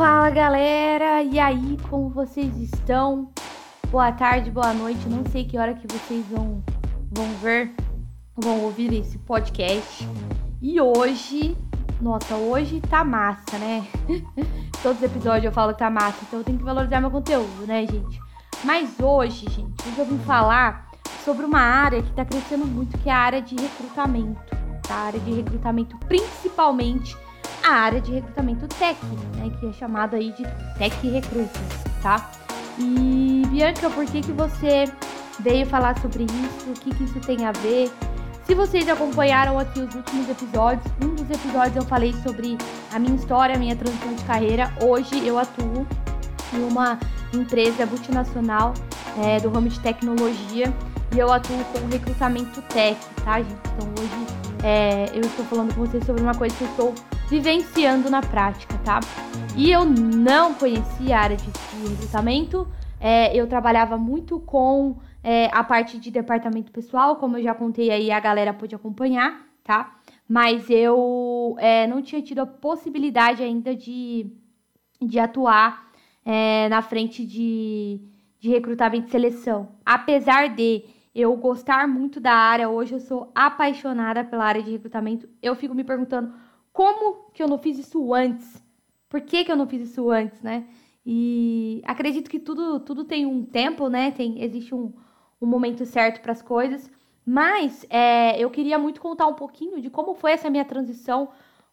Fala galera, e aí, como vocês estão? Boa tarde, boa noite, não sei que hora que vocês vão, vão ver, vão ouvir esse podcast. E hoje, nossa, hoje tá massa, né? Todos os episódios eu falo que tá massa, então eu tenho que valorizar meu conteúdo, né, gente? Mas hoje, gente, hoje eu vim falar sobre uma área que tá crescendo muito, que é a área de recrutamento, tá? A área de recrutamento, principalmente a área de recrutamento tech, né, que é chamada aí de tech recruiters, tá? E Bianca, por que que você veio falar sobre isso? O que que isso tem a ver? Se vocês acompanharam aqui os últimos episódios, um dos episódios eu falei sobre a minha história, a minha transição de carreira. Hoje eu atuo em uma empresa multinacional é, do ramo de tecnologia e eu atuo com recrutamento tech, tá, gente? Então hoje é, eu estou falando com vocês sobre uma coisa que eu estou vivenciando na prática, tá? E eu não conhecia a área de, recrutamento, é, eu trabalhava muito com é, a parte de departamento pessoal, como eu já contei aí, a galera pôde acompanhar, tá? Mas eu é, não tinha tido a possibilidade ainda de, de atuar é, na frente de, de recrutamento e seleção. Apesar de eu gostar muito da área, hoje eu sou apaixonada pela área de recrutamento, eu fico me perguntando como que eu não fiz isso antes? Por que, que eu não fiz isso antes, né? E acredito que tudo, tudo tem um tempo, né? Tem, existe um, um momento certo para as coisas. Mas é, eu queria muito contar um pouquinho de como foi essa minha transição,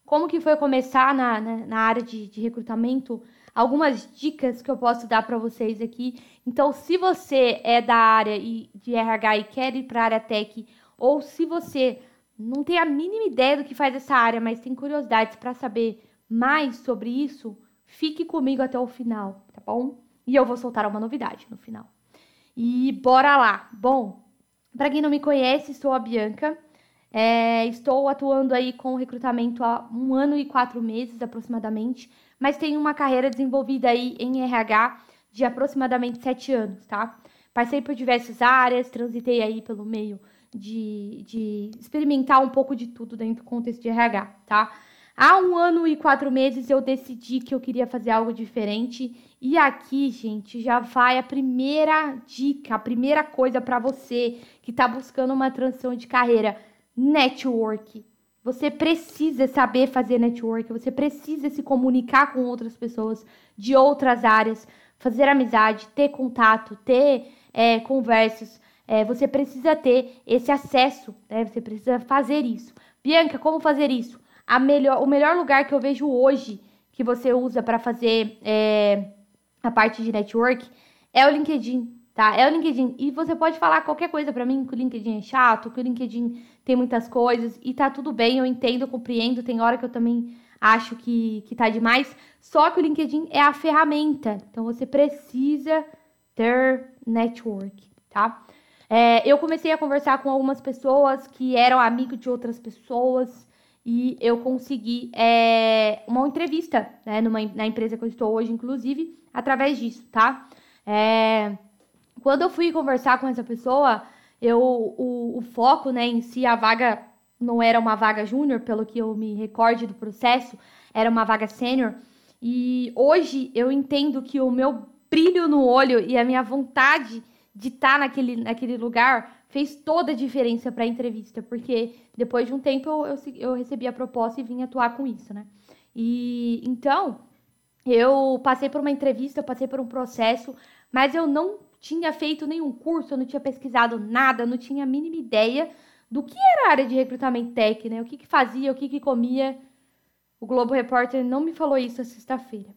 como que foi começar na, na, na área de, de recrutamento, algumas dicas que eu posso dar para vocês aqui. Então, se você é da área de RH e quer ir para a área tech, ou se você não tem a mínima ideia do que faz essa área, mas tem curiosidades para saber mais sobre isso, fique comigo até o final, tá bom? E eu vou soltar uma novidade no final. E bora lá. Bom, para quem não me conhece, sou a Bianca. É, estou atuando aí com recrutamento há um ano e quatro meses aproximadamente, mas tenho uma carreira desenvolvida aí em RH de aproximadamente sete anos, tá? Passei por diversas áreas, transitei aí pelo meio de, de experimentar um pouco de tudo dentro do contexto de RH, tá? Há um ano e quatro meses eu decidi que eu queria fazer algo diferente. E aqui, gente, já vai a primeira dica, a primeira coisa para você que está buscando uma transição de carreira: network. Você precisa saber fazer network, você precisa se comunicar com outras pessoas de outras áreas, fazer amizade, ter contato, ter é, conversas é, você precisa ter esse acesso, né? Você precisa fazer isso. Bianca, como fazer isso? A melhor, o melhor lugar que eu vejo hoje que você usa para fazer é, a parte de network é o LinkedIn, tá? É o LinkedIn. E você pode falar qualquer coisa para mim que o LinkedIn é chato, que o LinkedIn tem muitas coisas e tá tudo bem, eu entendo, eu compreendo. Tem hora que eu também acho que, que tá demais. Só que o LinkedIn é a ferramenta. Então você precisa ter network, tá? É, eu comecei a conversar com algumas pessoas que eram amigos de outras pessoas e eu consegui é, uma entrevista né, numa, na empresa que eu estou hoje, inclusive, através disso, tá? É, quando eu fui conversar com essa pessoa, eu, o, o foco né, em si, a vaga não era uma vaga júnior, pelo que eu me recorde do processo, era uma vaga sênior. E hoje eu entendo que o meu brilho no olho e a minha vontade de estar tá naquele, naquele lugar fez toda a diferença para a entrevista, porque depois de um tempo eu, eu, eu, recebi a proposta e vim atuar com isso, né? E então eu passei por uma entrevista, eu passei por um processo, mas eu não tinha feito nenhum curso, eu não tinha pesquisado nada, não tinha a mínima ideia do que era a área de recrutamento tech, né? O que, que fazia, o que, que comia. O Globo Repórter não me falou isso a sexta-feira.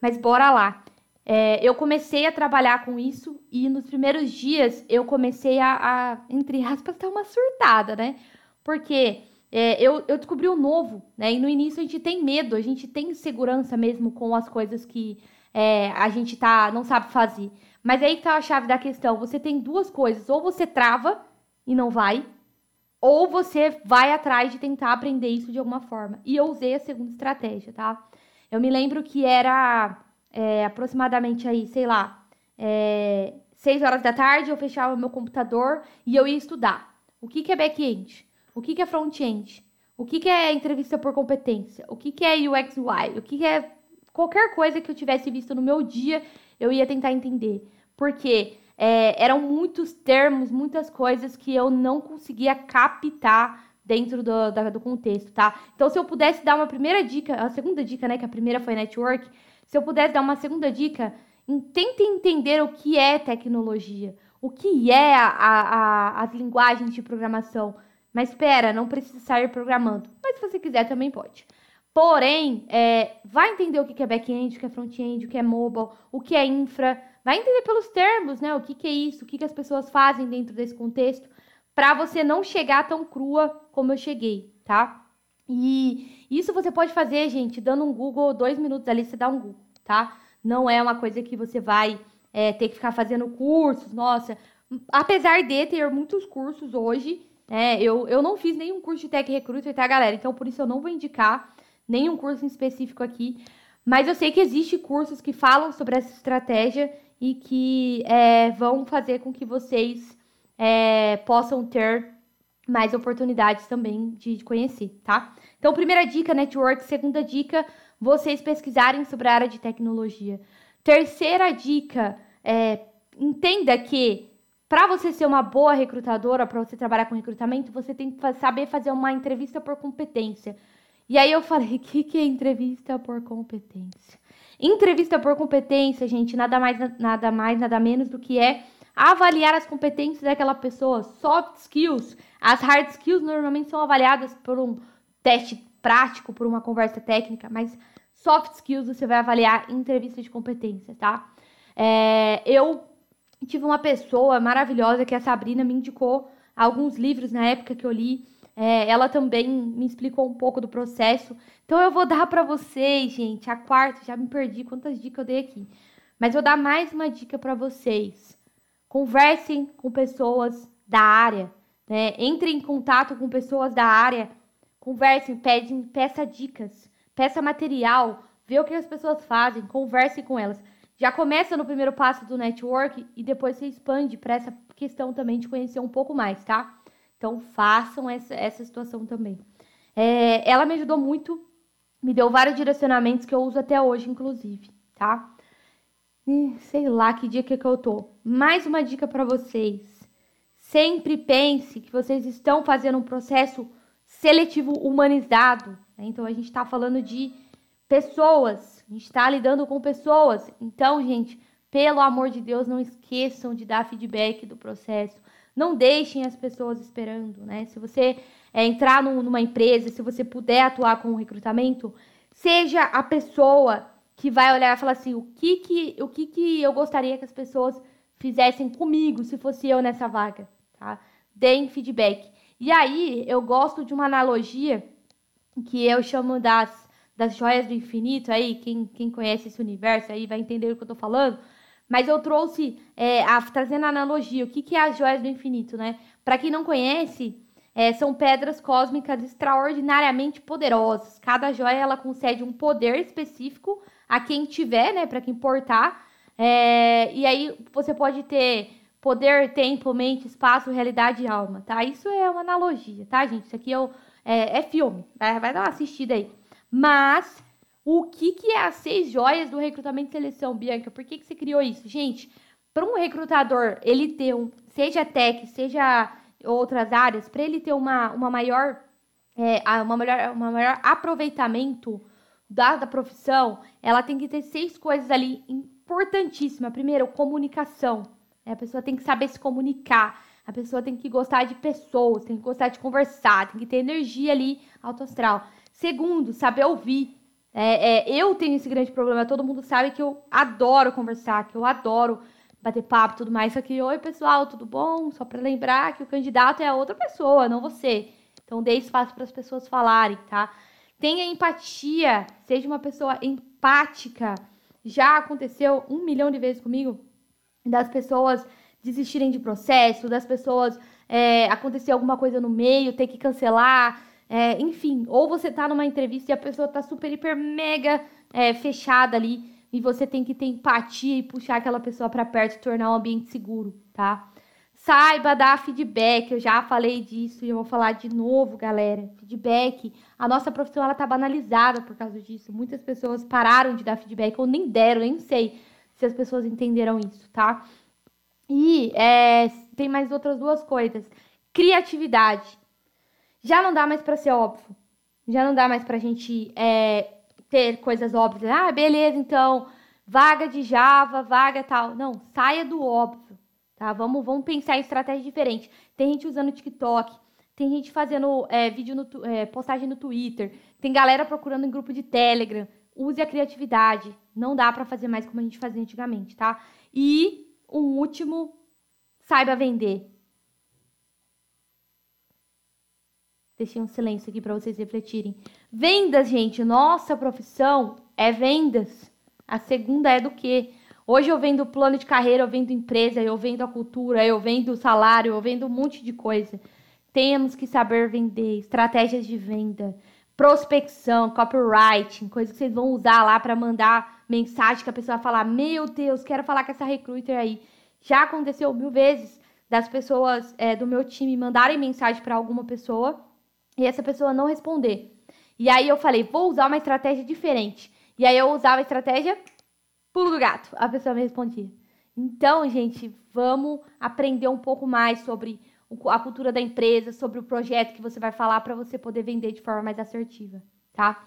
Mas bora lá. É, eu comecei a trabalhar com isso e nos primeiros dias eu comecei a, a entre aspas, dar uma surtada, né? Porque é, eu, eu descobri o um novo, né? E no início a gente tem medo, a gente tem insegurança mesmo com as coisas que é, a gente tá, não sabe fazer. Mas aí que tá a chave da questão. Você tem duas coisas. Ou você trava e não vai, ou você vai atrás de tentar aprender isso de alguma forma. E eu usei a segunda estratégia, tá? Eu me lembro que era é, aproximadamente aí, sei lá, é, 6 horas da tarde, eu fechava meu computador e eu ia estudar. O que, que é back-end? O que, que é front-end? O que, que é entrevista por competência? O que, que é UX UI? O que, que é qualquer coisa que eu tivesse visto no meu dia, eu ia tentar entender. Porque é, eram muitos termos, muitas coisas que eu não conseguia captar dentro do, da, do contexto, tá? Então, se eu pudesse dar uma primeira dica, a segunda dica, né, que a primeira foi network, se eu pudesse dar uma segunda dica, tente entender o que é tecnologia, o que é a, a, as linguagens de programação. Mas espera, não precisa sair programando. Mas se você quiser, também pode. Porém, é, vai entender o que é back-end, o que é front-end, o que é mobile, o que é infra. Vai entender pelos termos, né? O que, que é isso, o que, que as pessoas fazem dentro desse contexto, para você não chegar tão crua como eu cheguei, tá? E isso você pode fazer, gente, dando um Google, dois minutos ali, você dá um Google, tá? Não é uma coisa que você vai é, ter que ficar fazendo cursos, nossa. Apesar de ter muitos cursos hoje, né? Eu, eu não fiz nenhum curso de Tech Recruiter, tá, galera? Então, por isso eu não vou indicar nenhum curso em específico aqui. Mas eu sei que existe cursos que falam sobre essa estratégia e que é, vão fazer com que vocês é, possam ter mais oportunidades também de conhecer, tá? Então, primeira dica, network. Segunda dica, vocês pesquisarem sobre a área de tecnologia. Terceira dica, é, entenda que para você ser uma boa recrutadora, para você trabalhar com recrutamento, você tem que saber fazer uma entrevista por competência. E aí eu falei, o que, que é entrevista por competência? Entrevista por competência, gente, nada mais, nada mais, nada menos do que é avaliar as competências daquela pessoa. Soft skills, as hard skills normalmente são avaliadas por um teste prático, por uma conversa técnica, mas soft skills você vai avaliar em entrevista de competência, tá? É, eu tive uma pessoa maravilhosa que a Sabrina me indicou alguns livros na época que eu li. É, ela também me explicou um pouco do processo. Então eu vou dar para vocês, gente, a quarta, já me perdi quantas dicas eu dei aqui. Mas vou dar mais uma dica para vocês. Conversem com pessoas da área, né? Entrem em contato com pessoas da área. Conversem, pedem, peça dicas, peça material, vê o que as pessoas fazem, converse com elas. Já começa no primeiro passo do network e depois você expande para essa questão também de conhecer um pouco mais, tá? Então façam essa, essa situação também. É, ela me ajudou muito, me deu vários direcionamentos que eu uso até hoje, inclusive, tá? E sei lá que dia que, que eu tô. Mais uma dica para vocês. Sempre pense que vocês estão fazendo um processo seletivo humanizado. Né? Então a gente está falando de pessoas, a gente está lidando com pessoas. Então, gente, pelo amor de Deus, não esqueçam de dar feedback do processo. Não deixem as pessoas esperando, né? Se você é, entrar numa empresa, se você puder atuar com o recrutamento, seja a pessoa que vai olhar e falar assim, o que que, o que que eu gostaria que as pessoas fizessem comigo se fosse eu nessa vaga, tá? Deem feedback. E aí, eu gosto de uma analogia que eu chamo das, das joias do infinito, aí, quem, quem conhece esse universo aí vai entender o que eu tô falando, mas eu trouxe, é, a, trazendo a analogia, o que, que é as joias do infinito, né? Para quem não conhece, é, são pedras cósmicas extraordinariamente poderosas. Cada joia ela concede um poder específico a quem tiver, né? Para quem portar. É, e aí você pode ter poder, tempo, mente, espaço, realidade e alma, tá? Isso é uma analogia, tá, gente? Isso aqui é, é, é filme, vai, vai dar uma assistida aí. Mas o que, que é as seis joias do recrutamento e seleção, Bianca? Por que, que você criou isso? Gente, para um recrutador, ele ter um, seja tech, seja outras áreas, para ele ter uma, uma maior, é, uma melhor, uma maior aproveitamento da, da profissão, ela tem que ter seis coisas ali importantíssimas. Primeiro, comunicação. Né? A pessoa tem que saber se comunicar. A pessoa tem que gostar de pessoas, tem que gostar de conversar, tem que ter energia ali, alto astral. Segundo, saber ouvir. É, é, eu tenho esse grande problema. Todo mundo sabe que eu adoro conversar, que eu adoro bater papo e tudo mais. Só que, oi pessoal, tudo bom? Só para lembrar que o candidato é a outra pessoa, não você. Então, dê espaço para as pessoas falarem, tá? Tenha empatia, seja uma pessoa empática. Já aconteceu um milhão de vezes comigo das pessoas desistirem de processo, das pessoas é, acontecer alguma coisa no meio, ter que cancelar. É, enfim, ou você tá numa entrevista e a pessoa tá super, hiper, mega é, fechada ali e você tem que ter empatia e puxar aquela pessoa para perto e tornar o um ambiente seguro, tá? Saiba dar feedback, eu já falei disso e eu vou falar de novo, galera. Feedback, a nossa profissão ela tá banalizada por causa disso. Muitas pessoas pararam de dar feedback ou nem deram, nem sei se as pessoas entenderam isso, tá? E é, tem mais outras duas coisas. Criatividade. Já não dá mais para ser óbvio. Já não dá mais pra gente é, ter coisas óbvias. Ah, beleza, então, vaga de Java, vaga tal. Não, saia do óbvio tá? Vamos, vamos pensar em estratégia diferente. Tem gente usando TikTok, tem gente fazendo é, vídeo no, é, postagem no Twitter, tem galera procurando em grupo de Telegram. Use a criatividade. Não dá para fazer mais como a gente fazia antigamente, tá? E um último, saiba vender. Deixei um silêncio aqui para vocês refletirem. Vendas, gente, nossa profissão é vendas. A segunda é do quê? Hoje eu vendo plano de carreira, eu vendo empresa, eu vendo a cultura, eu vendo salário, eu vendo um monte de coisa. Temos que saber vender, estratégias de venda, prospecção, copywriting, coisas que vocês vão usar lá para mandar mensagem que a pessoa vai falar: Meu Deus, quero falar com essa recruiter aí. Já aconteceu mil vezes das pessoas é, do meu time mandarem mensagem para alguma pessoa e essa pessoa não responder. E aí eu falei: Vou usar uma estratégia diferente. E aí eu usava a estratégia Pulo do gato. A pessoa me respondia. Então, gente, vamos aprender um pouco mais sobre a cultura da empresa, sobre o projeto que você vai falar para você poder vender de forma mais assertiva, tá?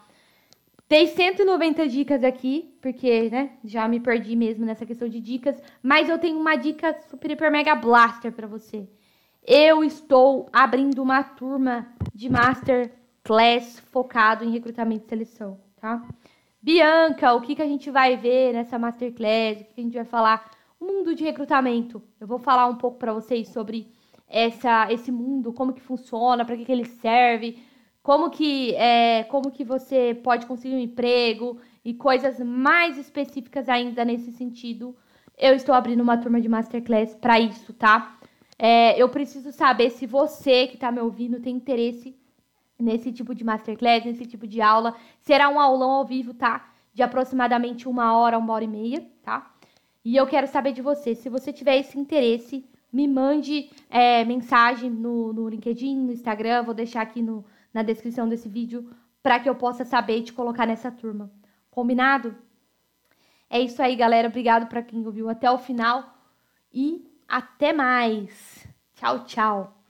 Dei 190 dicas aqui, porque, né, já me perdi mesmo nessa questão de dicas, mas eu tenho uma dica super, hiper, mega blaster para você. Eu estou abrindo uma turma de Master Class focado em recrutamento e seleção, tá? Bianca, o que, que a gente vai ver nessa masterclass? O que, que a gente vai falar? O mundo de recrutamento. Eu vou falar um pouco para vocês sobre essa, esse mundo, como que funciona, para que, que ele serve, como que, é, como que você pode conseguir um emprego e coisas mais específicas ainda nesse sentido. Eu estou abrindo uma turma de masterclass para isso, tá? É, eu preciso saber se você que está me ouvindo tem interesse nesse tipo de masterclass, nesse tipo de aula. Será um aulão ao vivo, tá? De aproximadamente uma hora, uma hora e meia, tá? E eu quero saber de você. Se você tiver esse interesse, me mande é, mensagem no, no LinkedIn, no Instagram. Vou deixar aqui no, na descrição desse vídeo para que eu possa saber e te colocar nessa turma. Combinado? É isso aí, galera. Obrigado para quem ouviu até o final e até mais. Tchau, tchau.